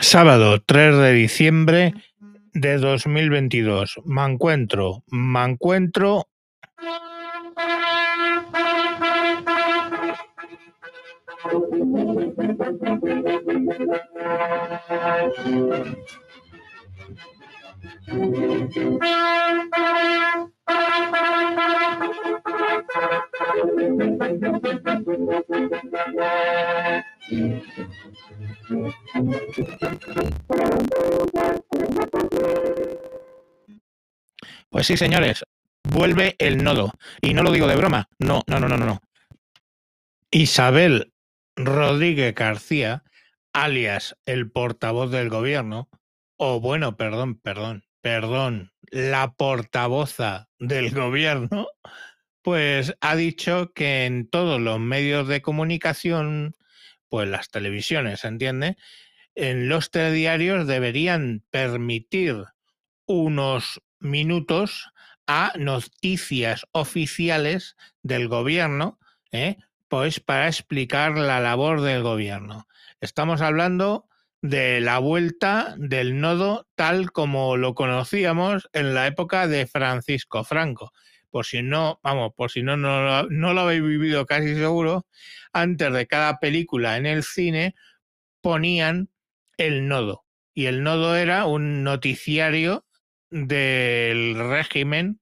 Sábado 3 de diciembre de 2022. Me encuentro, me encuentro. Pues sí, señores, vuelve el nodo. Y no lo digo de broma. No, no, no, no, no. Isabel Rodríguez García, alias el portavoz del gobierno, o bueno, perdón, perdón, perdón, la portavoza del gobierno, pues ha dicho que en todos los medios de comunicación, pues las televisiones, ¿entiende? En los telediarios deberían permitir unos minutos a noticias oficiales del gobierno, ¿eh? pues para explicar la labor del gobierno. Estamos hablando de la vuelta del nodo tal como lo conocíamos en la época de Francisco Franco. Por si no, vamos, por si no, no, no lo habéis vivido casi seguro, antes de cada película en el cine ponían el nodo. Y el nodo era un noticiario del régimen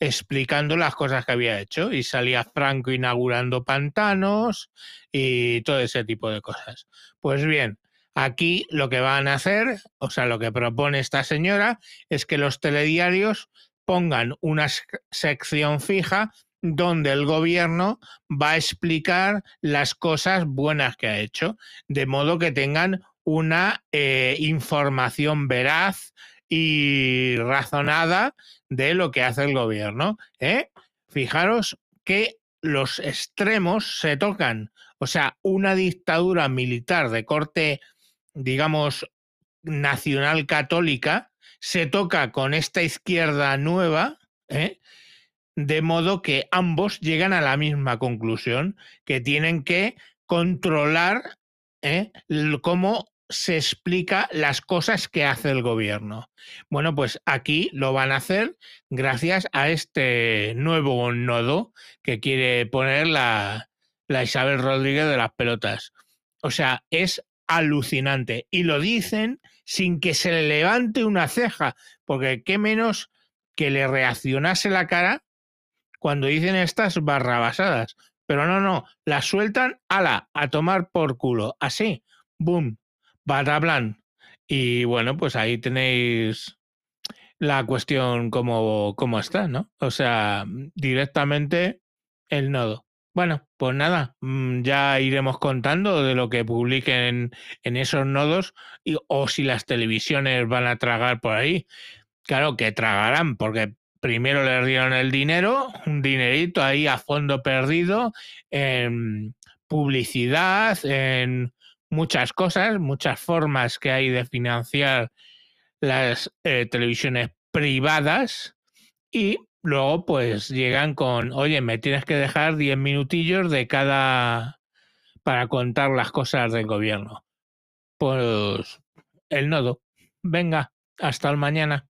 explicando las cosas que había hecho y salía Franco inaugurando pantanos y todo ese tipo de cosas. Pues bien, aquí lo que van a hacer, o sea, lo que propone esta señora es que los telediarios pongan una sección fija donde el gobierno va a explicar las cosas buenas que ha hecho, de modo que tengan una eh, información veraz y razonada de lo que hace el gobierno. ¿eh? Fijaros que los extremos se tocan. O sea, una dictadura militar de corte, digamos, nacional católica, se toca con esta izquierda nueva, ¿eh? de modo que ambos llegan a la misma conclusión, que tienen que controlar ¿eh? cómo se explica las cosas que hace el gobierno. Bueno, pues aquí lo van a hacer gracias a este nuevo nodo que quiere poner la, la Isabel Rodríguez de las pelotas. O sea, es alucinante. Y lo dicen sin que se le levante una ceja, porque qué menos que le reaccionase la cara cuando dicen estas barrabasadas. Pero no, no, la sueltan, ala, a tomar por culo. Así, boom, Batablan. Y bueno, pues ahí tenéis la cuestión como, como está, ¿no? O sea, directamente el nodo. Bueno, pues nada, mm, ya iremos contando de lo que publiquen en esos nodos y, o si las televisiones van a tragar por ahí. Claro que tragarán, porque primero les dieron el dinero, un dinerito ahí a fondo perdido en publicidad, en muchas cosas, muchas formas que hay de financiar las eh, televisiones privadas y luego pues llegan con, oye, me tienes que dejar 10 minutillos de cada para contar las cosas del gobierno. Pues el nodo. Venga, hasta el mañana.